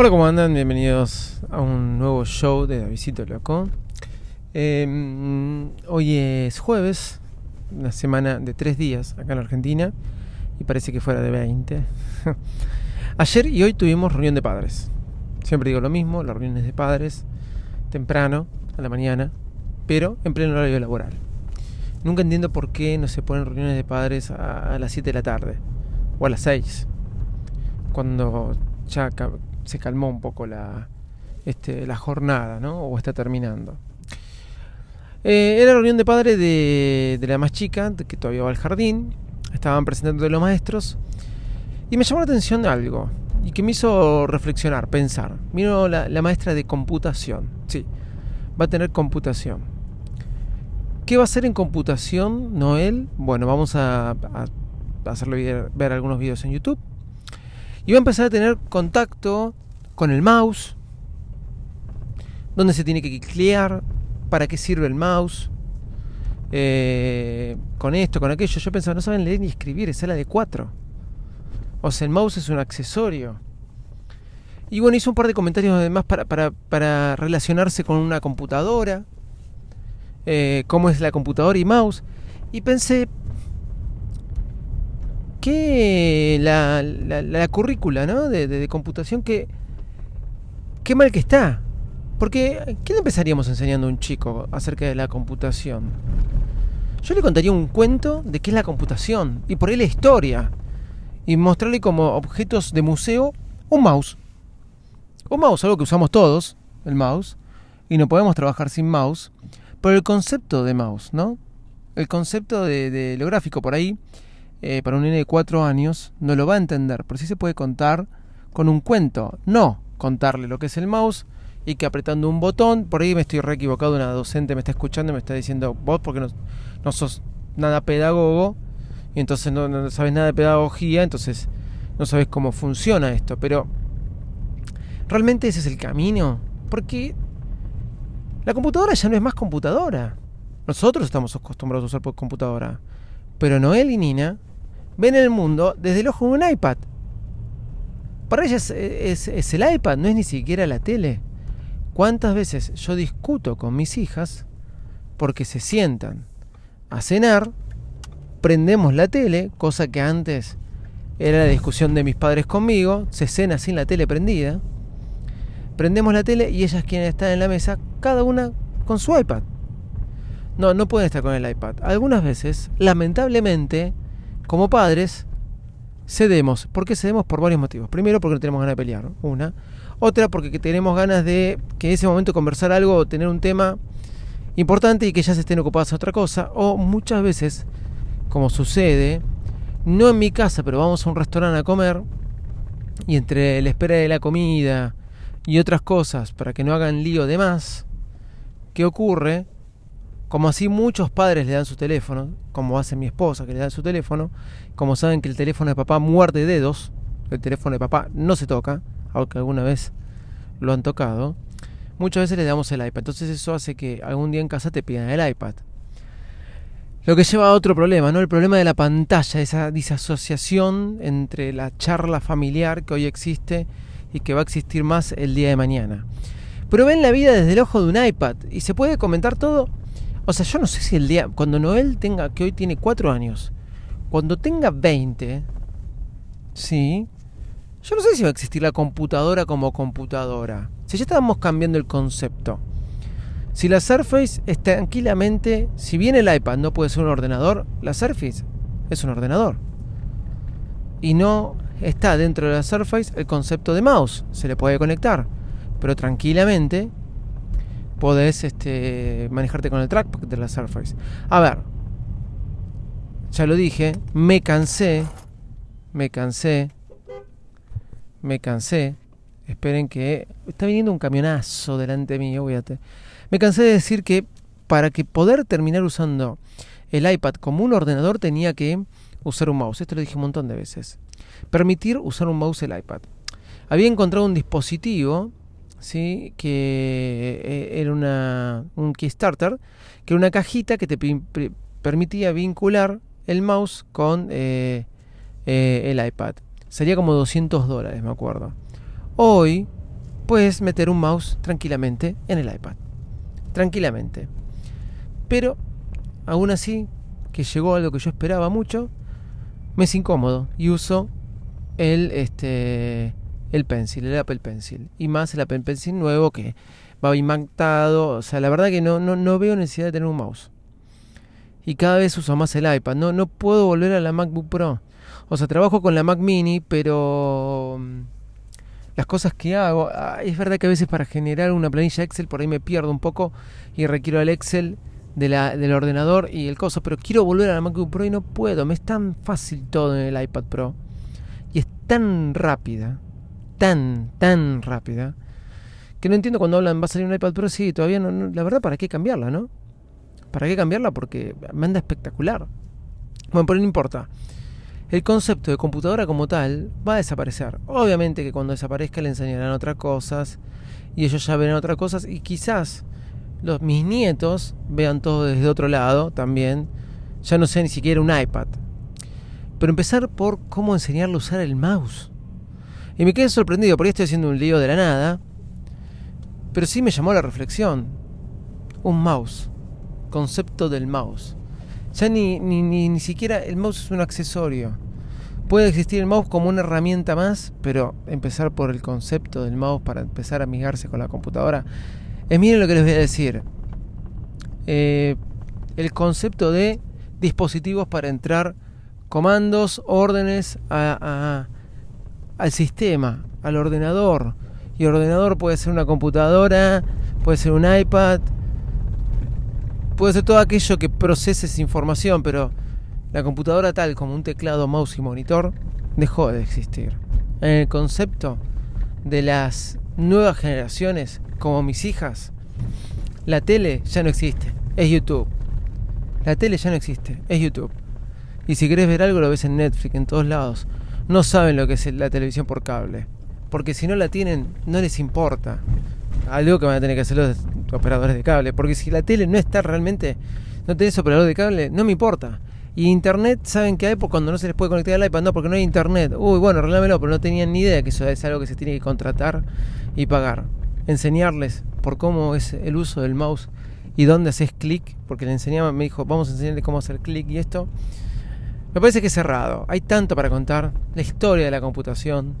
Hola, ¿cómo andan? Bienvenidos a un nuevo show de Davidito Loco. Eh, hoy es jueves, una semana de tres días acá en Argentina y parece que fuera de 20. Ayer y hoy tuvimos reunión de padres. Siempre digo lo mismo, las reuniones de padres, temprano, a la mañana, pero en pleno horario laboral. Nunca entiendo por qué no se ponen reuniones de padres a, a las 7 de la tarde o a las 6, cuando ya se calmó un poco la, este, la jornada, ¿no? O está terminando. Eh, era reunión de padres de, de, la más chica, que todavía va al jardín. Estaban presentando los maestros. Y me llamó la atención algo. Y que me hizo reflexionar, pensar. Miro la, la maestra de computación. Sí, va a tener computación. ¿Qué va a hacer en computación Noel? Bueno, vamos a, a hacerle ver, ver algunos videos en YouTube. Y va a empezar a tener contacto con el mouse, dónde se tiene que clickear, para qué sirve el mouse, eh, con esto, con aquello. Yo pensaba, no saben leer ni escribir, es la de 4. O sea, el mouse es un accesorio. Y bueno, hizo un par de comentarios además para, para, para relacionarse con una computadora, eh, cómo es la computadora y mouse. Y pensé, que la, la, la currícula ¿no? de, computación, que qué mal que está. Porque, ¿qué le empezaríamos enseñando a un chico acerca de la computación? Yo le contaría un cuento de qué es la computación y por ahí la historia. Y mostrarle como objetos de museo un mouse. Un mouse, algo que usamos todos, el mouse. Y no podemos trabajar sin mouse. Pero el concepto de mouse, ¿no? El concepto de lo gráfico por ahí eh, para un nene de 4 años no lo va a entender, pero sí se puede contar con un cuento, no contarle lo que es el mouse y que apretando un botón, por ahí me estoy re equivocado, una docente me está escuchando y me está diciendo, vos porque no, no sos nada pedagogo y entonces no, sabes nada de pedagogía, entonces no sabes cómo funciona esto, pero realmente ese es el camino, porque la computadora ya no es más computadora. Nosotros estamos acostumbrados a usar computadora, pero Noel y Nina ven el mundo desde el ojo de un iPad. Para ellas es, el iPad, no es ni siquiera la tele. ¿Cuántas veces yo discuto con mis hijas porque se sientan a cenar, prendemos la tele, cosa que antes era la discusión de mis padres conmigo, se cena sin la tele prendida, prendemos la tele y ellas quieren estar en la mesa, cada una con su iPad. No, no pueden estar con el iPad. Algunas veces, lamentablemente, como padres, cedemos. ¿Por qué cedemos? Por varios motivos. Primero, porque no tenemos ganas de pelear, una. Otra, porque tenemos ganas de que en ese momento conversar algo o tener un tema importante y que ya se estén ocupadas en otra cosa. O muchas veces, como sucede, no en mi casa, pero vamos a un restaurante a comer y entre la espera de la comida y otras cosas para que no hagan lío de más, ¿qué ocurre? Como así muchos padres le dan su teléfono, como hace mi esposa que le da su teléfono, como saben que el teléfono de papá muerde dedos, el teléfono de papá no se toca, aunque alguna vez lo han tocado, muchas veces le damos el iPad. Entonces eso hace que algún día en casa te pidan el iPad. Lo que lleva a otro problema, ¿no? El problema de la pantalla, esa disasociación entre la charla familiar que hoy existe y que va a existir más el día de mañana. Pero ven la vida desde el ojo de un iPad y se puede comentar todo o sea, yo no sé si el día, cuando Noel tenga, que hoy tiene 4 años, cuando tenga 20, ¿sí? Yo no sé si va a existir la computadora como computadora. Si ya estamos cambiando el concepto. Si la Surface es tranquilamente, si bien el iPad no puede ser un ordenador, la Surface es un ordenador. Y no está dentro de la Surface el concepto de mouse. Se le puede conectar. Pero tranquilamente podés este, manejarte con el trackpad de la Surface. A ver, ya lo dije, me cansé, me cansé, me cansé. Esperen que está viniendo un camionazo delante mío, voy a te... Me cansé de decir que para que poder terminar usando el iPad como un ordenador tenía que usar un mouse. Esto lo dije un montón de veces. Permitir usar un mouse el iPad. Había encontrado un dispositivo ¿sí? que eh, era una, un Kickstarter, que era una cajita que te permitía vincular el mouse con eh, eh, el iPad. Sería como 200 dólares, me acuerdo. Hoy, puedes meter un mouse tranquilamente en el iPad. Tranquilamente. Pero, aún así, que llegó a lo que yo esperaba mucho, me es incómodo y uso el, este, el Pencil, el Apple Pencil. Y más el Apple Pencil nuevo que va imantado. O sea, la verdad que no, no, no veo necesidad de tener un mouse. Y cada vez uso más el iPad. No, no puedo volver a la MacBook Pro. O sea, trabajo con la Mac Mini, pero mm, las cosas que hago, ah, es verdad que a veces para generar una planilla Excel por ahí me pierdo un poco y requiero el Excel de la, del ordenador y el coso, pero quiero volver a la MacBook Pro y no puedo. Me es tan fácil todo en el iPad Pro. Y es tan rápida, tan, tan rápida, que no entiendo cuando hablan va a salir un iPad Pro, sí, todavía no, la verdad, ¿para qué cambiarla, no? ¿Para qué cambiarla? Porque me anda espectacular. Bueno, pero no importa. El concepto de computadora como tal va a desaparecer. Obviamente que cuando desaparezca le enseñarán otras cosas y ellos ya verán otras cosas y quizás los, mis nietos vean todo desde otro lado también. Ya no sé ni siquiera un iPad. Pero empezar por cómo enseñarle a usar el mouse. Y me quedé sorprendido, porque estoy haciendo un lío de la nada. Pero sí me llamó la reflexión. Un mouse concepto del mouse. Ya ni, ni, ni, siquiera el mouse es un accesorio. Puede existir el mouse como una herramienta más, pero empezar por el concepto del mouse para empezar a amigarse con la computadora. Es miren lo que les voy a decir. Eh, el concepto de dispositivos para entrar comandos, órdenes a, al sistema, al ordenador. Y ordenador puede ser una computadora, puede ser un iPad, puede ser todo aquello que procese esa información, pero la computadora tal como un teclado, mouse y monitor dejó de existir. En el concepto de las nuevas generaciones, como mis hijas, la tele ya no existe, es YouTube. La tele ya no existe, es YouTube. Y si querés ver algo lo ves en Netflix, en todos lados. No saben lo que es la televisión por cable. Porque si no la tienen, no les importa algo que van a tener que hacer los operadores de cable. Porque si la tele no está realmente, no tenés operador de cable, no me importa. Y internet, ¿saben qué hay? Porque cuando no se les puede conectar al iPad, no, porque no hay internet. Uy, bueno, arreglámelo, pero no tenían ni idea que eso es algo que se tiene que contratar y pagar. Enseñarles por cómo es el uso del mouse y dónde haces clic, porque le enseñaba, me dijo, vamos a enseñarle cómo hacer clic y esto. Me parece que es cerrado. Hay tanto para contar. La historia de la computación.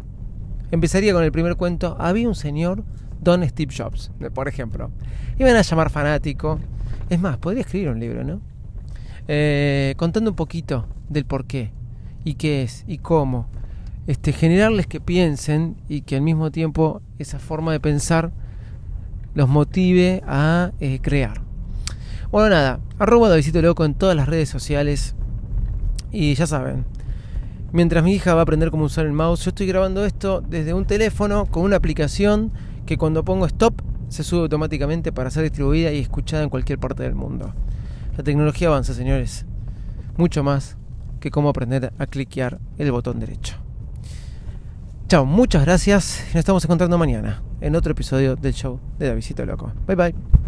Empezaría con el primer cuento. Había un señor Don Steve Jobs, por ejemplo. Iban a llamar fanático. Es más, podría escribir un libro, ¿no? Eh, contando un poquito del por qué y qué es y cómo. Este, generarles que piensen y que al mismo tiempo esa forma de pensar los motive a eh, crear. Bueno, nada, arroba Davidito Loco en todas las redes sociales. Y ya saben, mientras mi hija va a aprender cómo usar el mouse, yo estoy grabando esto desde un teléfono con una aplicación que cuando pongo stop se sube automáticamente para ser distribuida y escuchada en cualquier parte del mundo. La tecnología avanza, señores. Mucho más que cómo aprender a cliquear el botón derecho. Chao, muchas gracias. Nos estamos encontrando mañana en otro episodio del show de Davidito Loco. Bye bye.